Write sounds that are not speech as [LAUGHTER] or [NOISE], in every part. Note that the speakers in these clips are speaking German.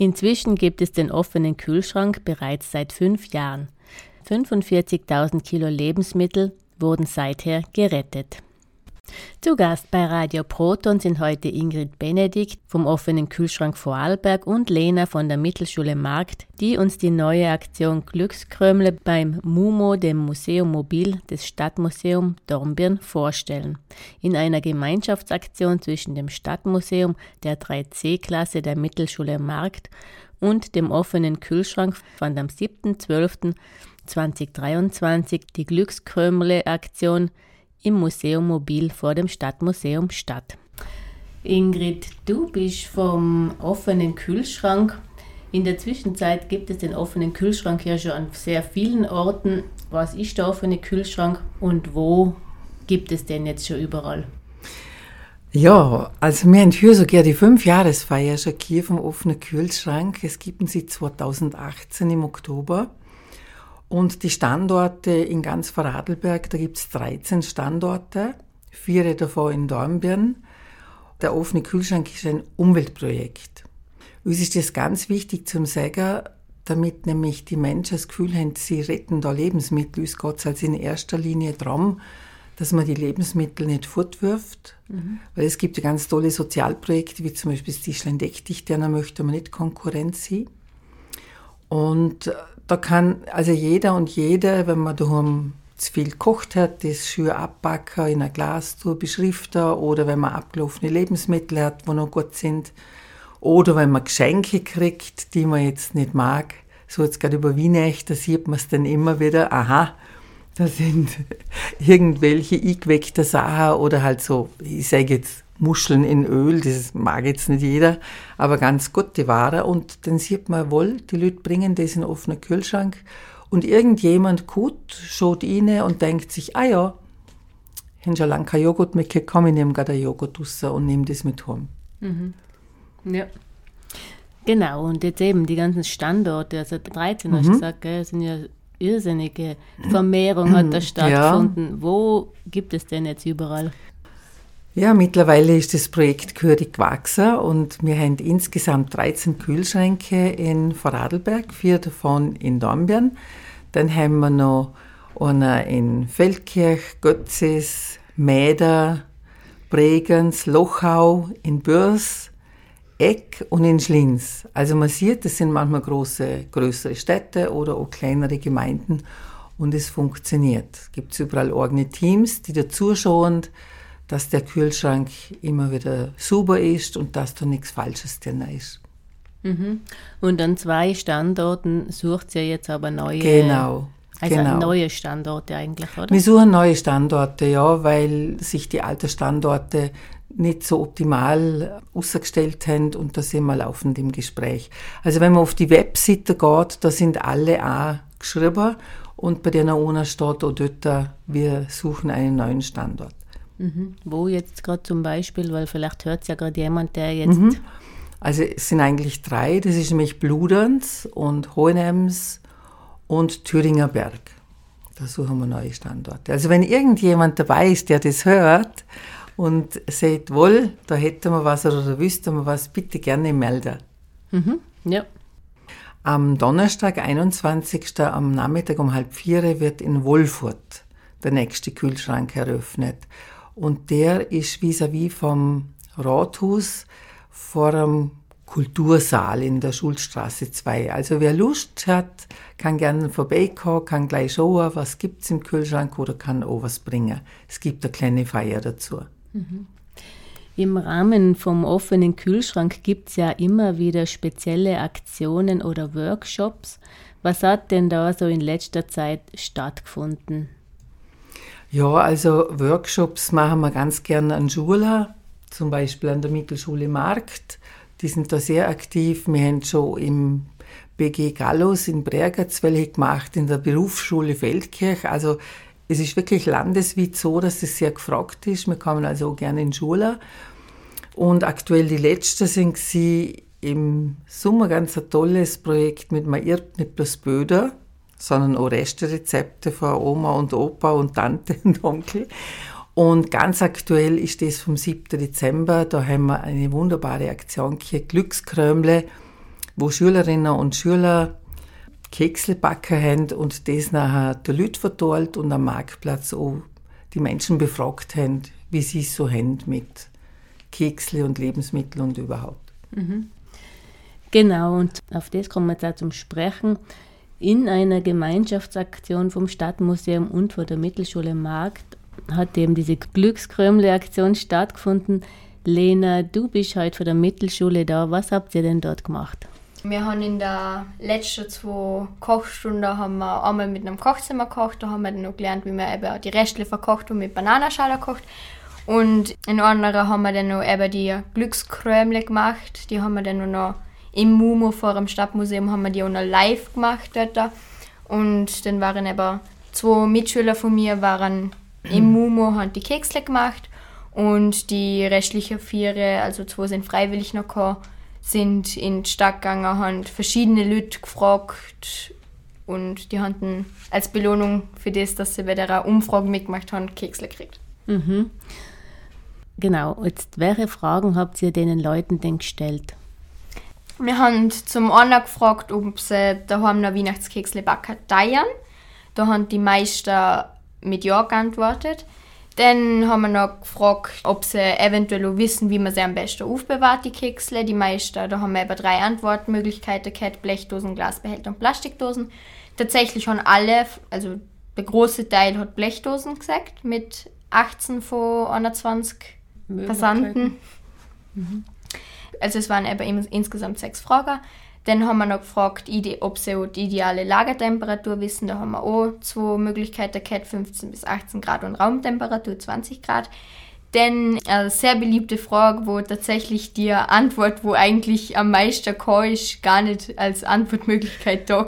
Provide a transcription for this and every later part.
Inzwischen gibt es den offenen Kühlschrank bereits seit fünf Jahren. 45.000 Kilo Lebensmittel wurden seither gerettet. Zu Gast bei Radio Proton sind heute Ingrid Benedikt vom offenen Kühlschrank Vorarlberg und Lena von der Mittelschule Markt, die uns die neue Aktion Glückskrömle beim MUMO, dem Museum Mobil des Stadtmuseum Dornbirn, vorstellen. In einer Gemeinschaftsaktion zwischen dem Stadtmuseum der 3C-Klasse der Mittelschule Markt und dem offenen Kühlschrank fand am 7.12.2023 die Glückskrömle-Aktion im Museum Mobil vor dem Stadtmuseum statt. Ingrid, du bist vom offenen Kühlschrank. In der Zwischenzeit gibt es den offenen Kühlschrank ja schon an sehr vielen Orten. Was ist der offene Kühlschrank und wo gibt es den jetzt schon überall? Ja, also wir haben hier sogar die Fünfjahresfeier schon hier vom offenen Kühlschrank. Es gibt sie 2018 im Oktober. Und die Standorte in ganz Vorarlberg, da gibt es 13 Standorte, vier davon in Dornbirn. Der offene Kühlschrank ist ein Umweltprojekt. Uns ist das ganz wichtig zum sagen, damit nämlich die Menschen das Gefühl haben, sie retten da Lebensmittel. Uns geht es also in erster Linie darum, dass man die Lebensmittel nicht fortwirft. Mhm. Weil es gibt ja ganz tolle Sozialprojekte, wie zum Beispiel das Tischlein Deck dich, da möchte man nicht Konkurrenz sein. Und da kann also jeder und jede, wenn man daheim zu viel gekocht hat, das schön abbacken in ein Glas beschriften oder wenn man abgelaufene Lebensmittel hat, die noch gut sind. Oder wenn man Geschenke kriegt, die man jetzt nicht mag, so jetzt gerade über Weihnachten, da sieht man es dann immer wieder, aha, da sind [LAUGHS] irgendwelche eingeweckte Sachen oder halt so, ich sage jetzt Muscheln in Öl, das mag jetzt nicht jeder, aber ganz gute Ware. Und dann sieht man wohl, die Leute bringen das in einen offenen Kühlschrank und irgendjemand gut schaut rein und denkt sich, ah ja, ich habe schon lange kein Joghurt mehr komm, ich nehme gerade einen Joghurt raus und nehme das mit heim. Mhm. Ja. Genau, und jetzt eben die ganzen Standorte, also 13 mhm. hast du gesagt, gell, sind ja irrsinnige Vermehrung hat da stattgefunden. Ja. Wo gibt es denn jetzt überall? Ja, mittlerweile ist das Projekt gehörig gewachsen und wir haben insgesamt 13 Kühlschränke in Vorarlberg, vier davon in Dornbirn. Dann haben wir noch einen in Feldkirch, Götzis, Mäder, Bregenz, Lochau, in Bürs, Eck und in Schlins. Also man sieht, das sind manchmal große, größere Städte oder auch kleinere Gemeinden und es funktioniert. Es gibt überall eigene Teams, die dazuschauen, dass der Kühlschrank immer wieder super ist und dass da nichts Falsches drin ist. Mhm. Und an zwei Standorten sucht ihr jetzt aber neue. Genau. Also genau. neue Standorte eigentlich, oder? Wir suchen neue Standorte, ja, weil sich die alten Standorte nicht so optimal ausgestellt haben und da sind wir laufend im Gespräch. Also wenn man auf die Webseite geht, da sind alle auch geschrieben und bei der einer steht auch dort, wir suchen einen neuen Standort. Mhm. Wo jetzt gerade zum Beispiel, weil vielleicht hört es ja gerade jemand, der jetzt. Mhm. Also es sind eigentlich drei, das ist nämlich Bluderns und Hohenems und Thüringer Berg. Da suchen wir neue Standorte. Also wenn irgendjemand dabei ist, der das hört und sagt, wohl, da hätten wir was oder da wüssten wir was, bitte gerne melden. Mhm. Ja. Am Donnerstag, 21. am Nachmittag um halb vier wird in Wolfurt der nächste Kühlschrank eröffnet und der ist vis-à-vis -vis vom Rathaus vor einem Kultursaal in der Schulstraße 2. Also wer Lust hat, kann gerne vorbeikommen, kann gleich schauen, was gibt es im Kühlschrank oder kann auch was bringen. Es gibt eine kleine Feier dazu. Mhm. Im Rahmen vom offenen Kühlschrank gibt es ja immer wieder spezielle Aktionen oder Workshops. Was hat denn da so in letzter Zeit stattgefunden? Ja, also Workshops machen wir ganz gerne an Schulen, zum Beispiel an der Mittelschule Markt. Die sind da sehr aktiv. Wir haben schon im BG Gallus in Bregenz welche gemacht, in der Berufsschule Feldkirch. Also es ist wirklich landesweit so, dass es sehr gefragt ist. Wir kommen also auch gerne in Schulen. Und aktuell die letzten sind sie im Sommer ganz ein tolles Projekt mit Man irrt Böder sondern auch Resterezepte von Oma und Opa und Tante und Onkel. Und ganz aktuell ist das vom 7. Dezember. Da haben wir eine wunderbare Aktion hier, Glückskrömle. wo Schülerinnen und Schüler Keksle backen haben und das nachher der Leute verteilt und am Marktplatz auch die Menschen befragt haben, wie sie es so haben mit Keksle und Lebensmitteln und überhaupt. Mhm. Genau, und auf das kommen wir jetzt auch zum Sprechen. In einer Gemeinschaftsaktion vom Stadtmuseum und von der Mittelschule Markt hat eben diese Glückskrömle-Aktion stattgefunden. Lena, du bist heute von der Mittelschule da. Was habt ihr denn dort gemacht? Wir haben in der letzten zwei Kochstunden haben wir einmal mit einem Kochzimmer gekocht, da haben wir dann noch gelernt, wie man eben die Reste verkocht und mit Bananenschale kocht. Und in anderen haben wir dann noch eben die Glückskrömle gemacht, die haben wir dann noch im Mumo vor dem Stadtmuseum haben wir die auch noch live gemacht dort. Und dann waren eben zwei Mitschüler von mir waren im Mumo, haben die Keksle gemacht und die restlichen vier, also zwei sind freiwillig noch gekommen, sind in die Stadt gegangen, haben verschiedene Leute gefragt und die hatten als Belohnung für das, dass sie bei der Umfrage mitgemacht haben, Keksle gekriegt. Mhm. Genau, jetzt welche Fragen habt ihr den Leuten denn gestellt? Wir haben zum einen gefragt, ob sie daheim noch Weihnachtskekse backen teilen. Da haben die meisten mit Ja geantwortet. Dann haben wir noch gefragt, ob sie eventuell wissen, wie man sie am besten aufbewahrt, die Keksle. Die meisten, da haben wir eben drei Antwortmöglichkeiten gehabt, Blechdosen, Glasbehälter und Plastikdosen. Tatsächlich haben alle, also der große Teil hat Blechdosen gesagt, mit 18 von 21 Versanden. Mhm. Also es waren eben insgesamt sechs Fragen. Dann haben wir noch gefragt, ob sie die ideale Lagertemperatur wissen. Da haben wir auch zwei Möglichkeiten gehabt, 15 bis 18 Grad und Raumtemperatur 20 Grad. Dann eine sehr beliebte Frage, wo tatsächlich die Antwort, wo eigentlich am meisten ist, gar nicht als Antwortmöglichkeit da war.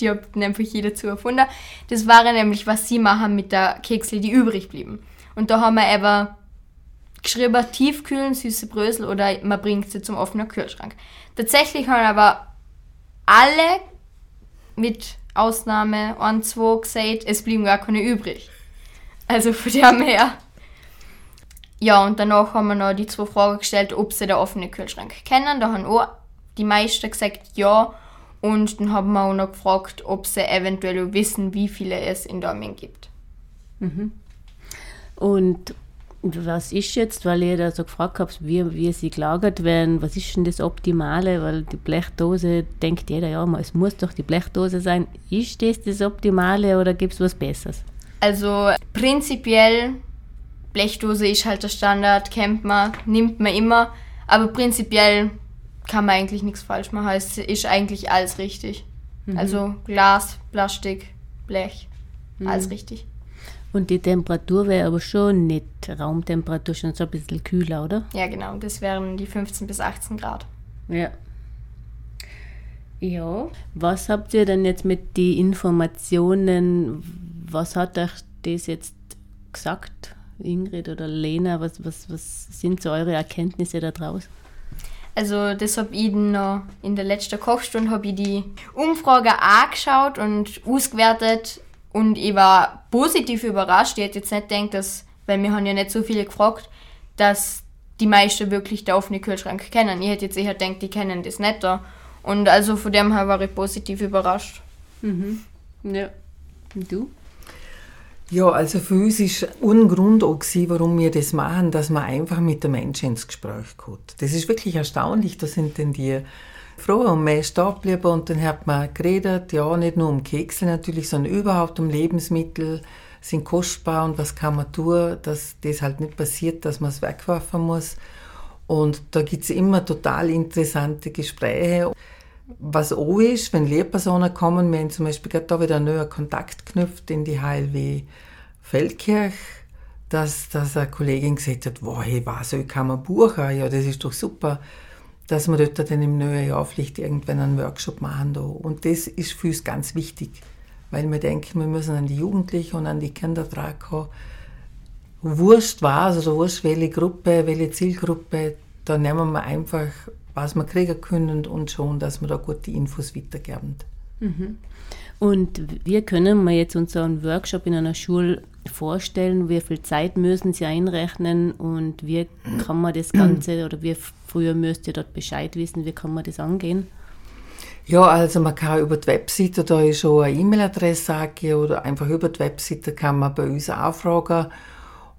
Die hat einfach jeder zu erfunden. Das war nämlich, was sie machen mit der Keksle, die übrig blieben. Und da haben wir eben geschrieben, tiefkühlen, süße Brösel oder man bringt sie zum offenen Kühlschrank. Tatsächlich haben aber alle, mit Ausnahme ein, zwei, gesagt, es blieben gar keine übrig. Also von dem her. Ja, und danach haben wir noch die zwei Fragen gestellt, ob sie den offenen Kühlschrank kennen. Da haben auch die meisten gesagt, ja. Und dann haben wir auch noch gefragt, ob sie eventuell wissen, wie viele es in Dormien gibt. Mhm. Und was ist jetzt, weil ihr da so gefragt habt, wie, wie sie gelagert werden, was ist denn das Optimale? Weil die Blechdose denkt jeder, ja, es muss doch die Blechdose sein. Ist das das Optimale oder gibt es was Besseres? Also prinzipiell, Blechdose ist halt der Standard, kennt man, nimmt man immer, aber prinzipiell kann man eigentlich nichts falsch machen. Es ist eigentlich alles richtig. Mhm. Also Glas, Plastik, Blech, mhm. alles richtig. Und die Temperatur wäre aber schon nicht Raumtemperatur, schon so ein bisschen kühler, oder? Ja, genau. Das wären die 15 bis 18 Grad. Ja. Ja. Was habt ihr denn jetzt mit den Informationen, was hat euch das jetzt gesagt, Ingrid oder Lena? Was, was, was sind so eure Erkenntnisse daraus? Also das habe ich noch in der letzten Kochstunde habe ich die Umfrage angeschaut und ausgewertet und ich war positiv überrascht. Ich hätte jetzt nicht gedacht, dass, weil wir haben ja nicht so viele gefragt, dass die meisten wirklich den offenen Kühlschrank kennen. Ich hätte jetzt eher gedacht, die kennen das nicht da. Und also von dem her war ich positiv überrascht. Mhm. Ja. Und du? Ja, also für uns ist ein Grund auch gewesen, warum wir das machen, dass man einfach mit den Menschen ins Gespräch kommt. Das ist wirklich erstaunlich. Da sind denn die froh und ist da geblieben und dann hat man geredet, ja, nicht nur um Kekse natürlich, sondern überhaupt um Lebensmittel, sind kostbar und was kann man tun, dass das halt nicht passiert, dass man es wegwerfen muss. Und da gibt es immer total interessante Gespräche. Was auch ist, wenn Lehrpersonen kommen, wir haben zum Beispiel gerade da wieder einen neuen Kontakt geknüpft in die HLW Feldkirch, dass, dass eine Kollegin gesagt hat, wow, hey, was, ich kann man buchen? Ja, das ist doch super dass wir dort dann im neuen Jahr vielleicht irgendwann einen Workshop machen. Da. Und das ist für uns ganz wichtig, weil wir denken, wir müssen an die Jugendlichen und an die Kinder tragen. Wurscht was oder wurscht welche Gruppe, welche Zielgruppe, da nehmen wir einfach, was wir kriegen können und schon, dass wir da gute Infos weitergeben. Mhm. Und wie können wir jetzt unseren Workshop in einer Schule vorstellen? Wie viel Zeit müssen Sie einrechnen und wie kann man das Ganze oder wie früher müsst ihr dort Bescheid wissen? Wie kann man das angehen? Ja, also man kann über die Webseite, da ist schon eine E-Mail-Adresse angegeben oder einfach über die Webseite kann man bei uns anfragen.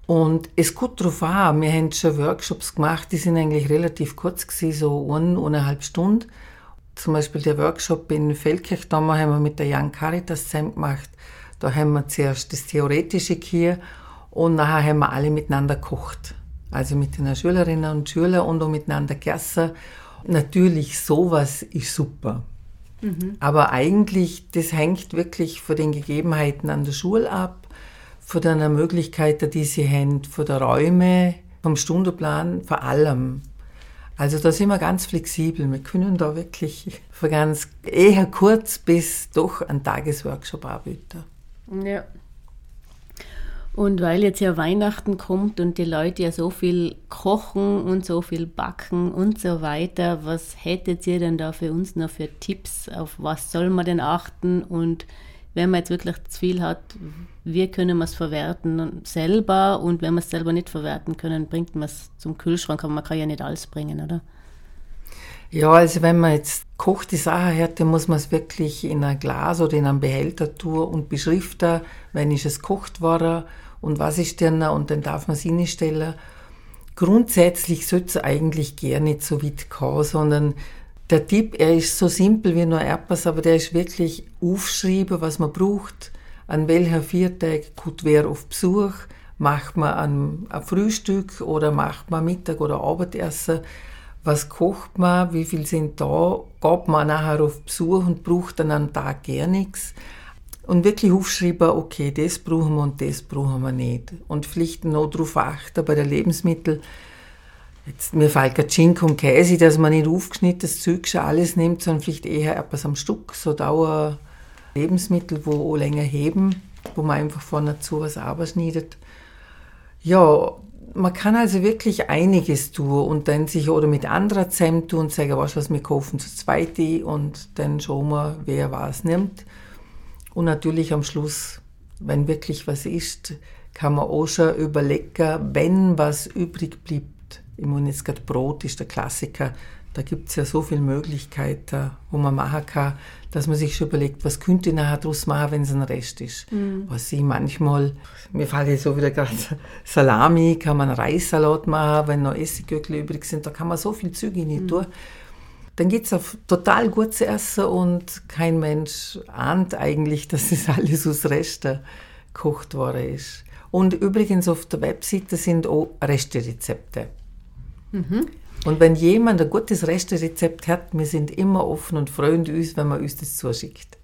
Und es kommt darauf an, wir haben schon Workshops gemacht, die sind eigentlich relativ kurz gewesen, so eine, eineinhalb Stunden. Zum Beispiel der Workshop in Feldkirch, da haben wir mit der Young Caritas zusammen gemacht. Da haben wir zuerst das Theoretische hier und nachher haben wir alle miteinander gekocht. Also mit den Schülerinnen und Schülern und auch miteinander gegessen. Natürlich, sowas ist super. Mhm. Aber eigentlich, das hängt wirklich von den Gegebenheiten an der Schule ab, von den Möglichkeiten, die sie haben, von den Räumen, vom Stundenplan, vor allem. Also da sind wir ganz flexibel. Wir können da wirklich von ganz eher kurz bis doch einen Tagesworkshop anbieten. Ja. Und weil jetzt ja Weihnachten kommt und die Leute ja so viel kochen und so viel backen und so weiter, was hättet ihr denn da für uns noch für Tipps? Auf was soll man denn achten? Und wenn man jetzt wirklich zu viel hat, wie können wir es verwerten selber? Und wenn wir es selber nicht verwerten können, bringt man es zum Kühlschrank, aber man kann ja nicht alles bringen, oder? Ja, also wenn man jetzt kocht die Sache hat, dann muss man es wirklich in ein Glas oder in einen Behälter tun und beschriften, wenn ist es gekocht worden und was ist denn und dann darf man es hinstellen. Grundsätzlich sollte es eigentlich gar nicht so weit kommen, sondern der Tipp, er ist so simpel wie nur etwas, aber der ist wirklich aufschreiben, was man braucht, an welcher Viertag kommt wer auf Besuch, macht man ein, ein Frühstück oder macht man Mittag oder Abendessen, was kocht man, wie viel sind da, geht man nachher auf Besuch und braucht dann am Tag gar nichts? Und wirklich aufschreiben, okay, das brauchen wir und das brauchen wir nicht. Und vielleicht noch darauf achten bei den Lebensmitteln, jetzt, mir fällt gerade Schinken und Käse, dass man nicht aufgeschnittenes Zeug schon alles nimmt, sondern vielleicht eher etwas am Stück, so Dauer Lebensmittel, wo auch länger heben, wo man einfach vorne zu was abschneidet. Ja, man kann also wirklich einiges tun und dann sich oder mit anderen zusammen tun und sagen, was, was wir kaufen zu zweit und dann schauen wir, wer was nimmt. Und natürlich am Schluss, wenn wirklich was ist, kann man auch schon überlegen, wenn was übrig bleibt. Ich meine, jetzt gerade Brot ist der Klassiker. Da gibt es ja so viele Möglichkeiten, wo man machen kann, dass man sich schon überlegt, was könnte ich nachher daraus machen, wenn es ein Rest ist. Mhm. Was ich manchmal, mir fällt jetzt so wieder gerade Salami, kann man Reissalat machen, wenn noch Essiggürtel übrig sind, da kann man so viel Züge nicht mhm. tun dann geht es auf total gutes Essen und kein Mensch ahnt eigentlich, [LAUGHS] dass es alles aus Resten gekocht worden ist. Und übrigens auf der Webseite sind auch Resterezepte. Mhm. Und wenn jemand ein gutes Resterezept hat, wir sind immer offen und freuen uns, wenn man uns das zuschickt.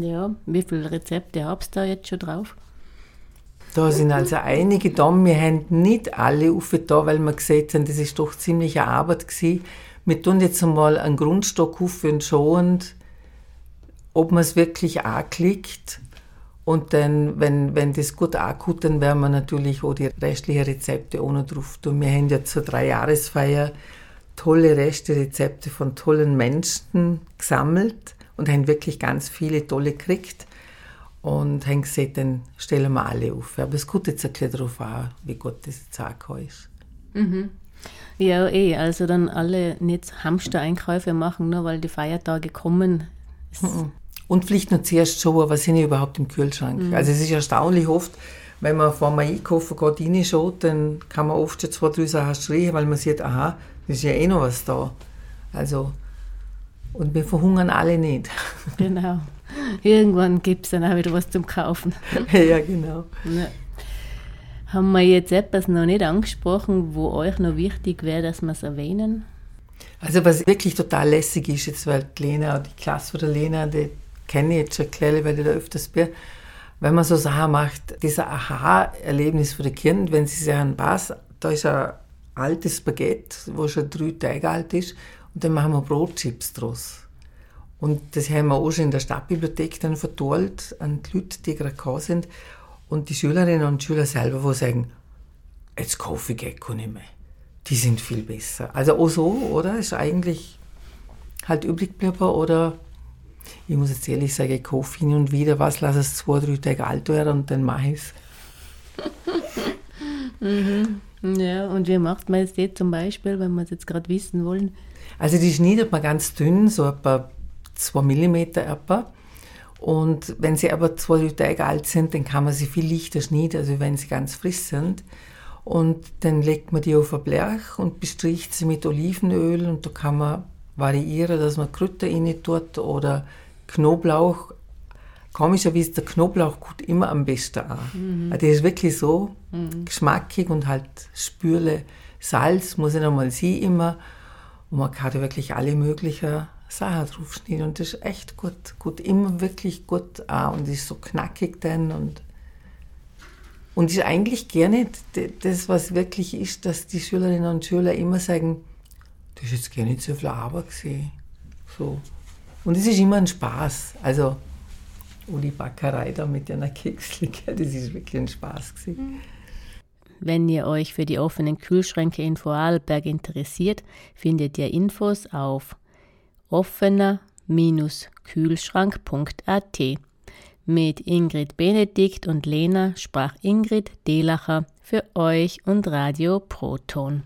Ja, wie viele Rezepte habt ihr da jetzt schon drauf? Da sind also einige da. Wir haben nicht alle aufgetan, weil wir gesehen haben, das ist doch ziemlich eine Arbeit gewesen wir tun jetzt einmal einen Grundstock auf und schauen, ob man es wirklich anklickt. Und dann, wenn, wenn das gut ankommt, dann werden wir natürlich auch die restlichen Rezepte ohne drauf tun. Wir haben ja zur Dreijahresfeier tolle Resterezepte von tollen Menschen gesammelt und haben wirklich ganz viele tolle gekriegt. Und haben gesagt, dann stellen wir alle auf. Aber es kommt jetzt ein bisschen darauf an, wie gut das jetzt angekommen ist. Mhm. Ja, eh. Also dann alle nicht Hamster-Einkäufe machen, nur weil die Feiertage kommen. Mhm. Und vielleicht noch zuerst schauen, was sind überhaupt im Kühlschrank. Mhm. Also es ist erstaunlich oft, wenn man vor man einkaufen geht, reinschaut, dann kann man oft schon zwei, drei Sachen schreien, weil man sieht, aha, da ist ja eh noch was da. Also, und wir verhungern alle nicht. [LAUGHS] Genau. Irgendwann gibt es dann auch wieder was zum Kaufen. [LAUGHS] ja, genau. Ja. Haben wir jetzt etwas noch nicht angesprochen, wo euch noch wichtig wäre, dass wir es erwähnen? Also was wirklich total lässig ist, jetzt weil die Lena, die Klasse von der Lena, die kenne ich jetzt schon Klelle, weil ich da öfters bin, wenn man so Sachen macht, dieser Aha-Erlebnis für die Kinder, wenn sie sagen, was, da ist ein altes Baguette, wo schon drei Tage alt ist, und dann machen wir Brotchips draus. Und das haben wir auch schon in der Stadtbibliothek dann verteilt an die Leute, die gerade gekommen sind. Und die Schülerinnen und Schüler selber, wo sagen, jetzt kaufe ich Gecko nicht mehr. Die sind viel besser. Also auch so, oder? Ist eigentlich halt übrig geblieben, oder? Ich muss jetzt ehrlich sagen, ich kaufe hin und wieder was, lasse es zwei, drei Tage alt werden und dann mache ich es. [LAUGHS] mhm. Ja, und wie macht man es jetzt zum Beispiel, wenn wir es jetzt gerade wissen wollen? Also die schneidet man ganz dünn, so etwa 2 mm etwa. Und wenn sie aber zwei, drei Tage alt sind, dann kann man sie viel leichter schneiden, also wenn sie ganz frisch sind. Und dann legt man die auf ein Blech und bestricht sie mit Olivenöl und da kann man variieren, dass man Kräuter rein tut oder Knoblauch. Komischerweise, der Knoblauch kommt immer am besten an. Mhm. Also der ist wirklich so mhm. geschmackig und halt spürle Salz, muss ich nochmal sie immer. Und man kann da wirklich alle möglichen Sachen draufschneiden und das ist echt gut. Gut, immer wirklich gut an und ist so knackig dann und und ist eigentlich gerne das, was wirklich ist, dass die Schülerinnen und Schüler immer sagen, das ist jetzt gar nicht so viel Arbeit gesehen. So. Und es ist immer ein Spaß. Also, oh, die Backerei da mit einer Kekslicke, [LAUGHS] das ist wirklich ein Spaß gewesen. Wenn ihr euch für die offenen Kühlschränke in Vorarlberg interessiert, findet ihr Infos auf offener-kühlschrank.at. Mit Ingrid Benedikt und Lena sprach Ingrid Delacher für euch und Radio Proton.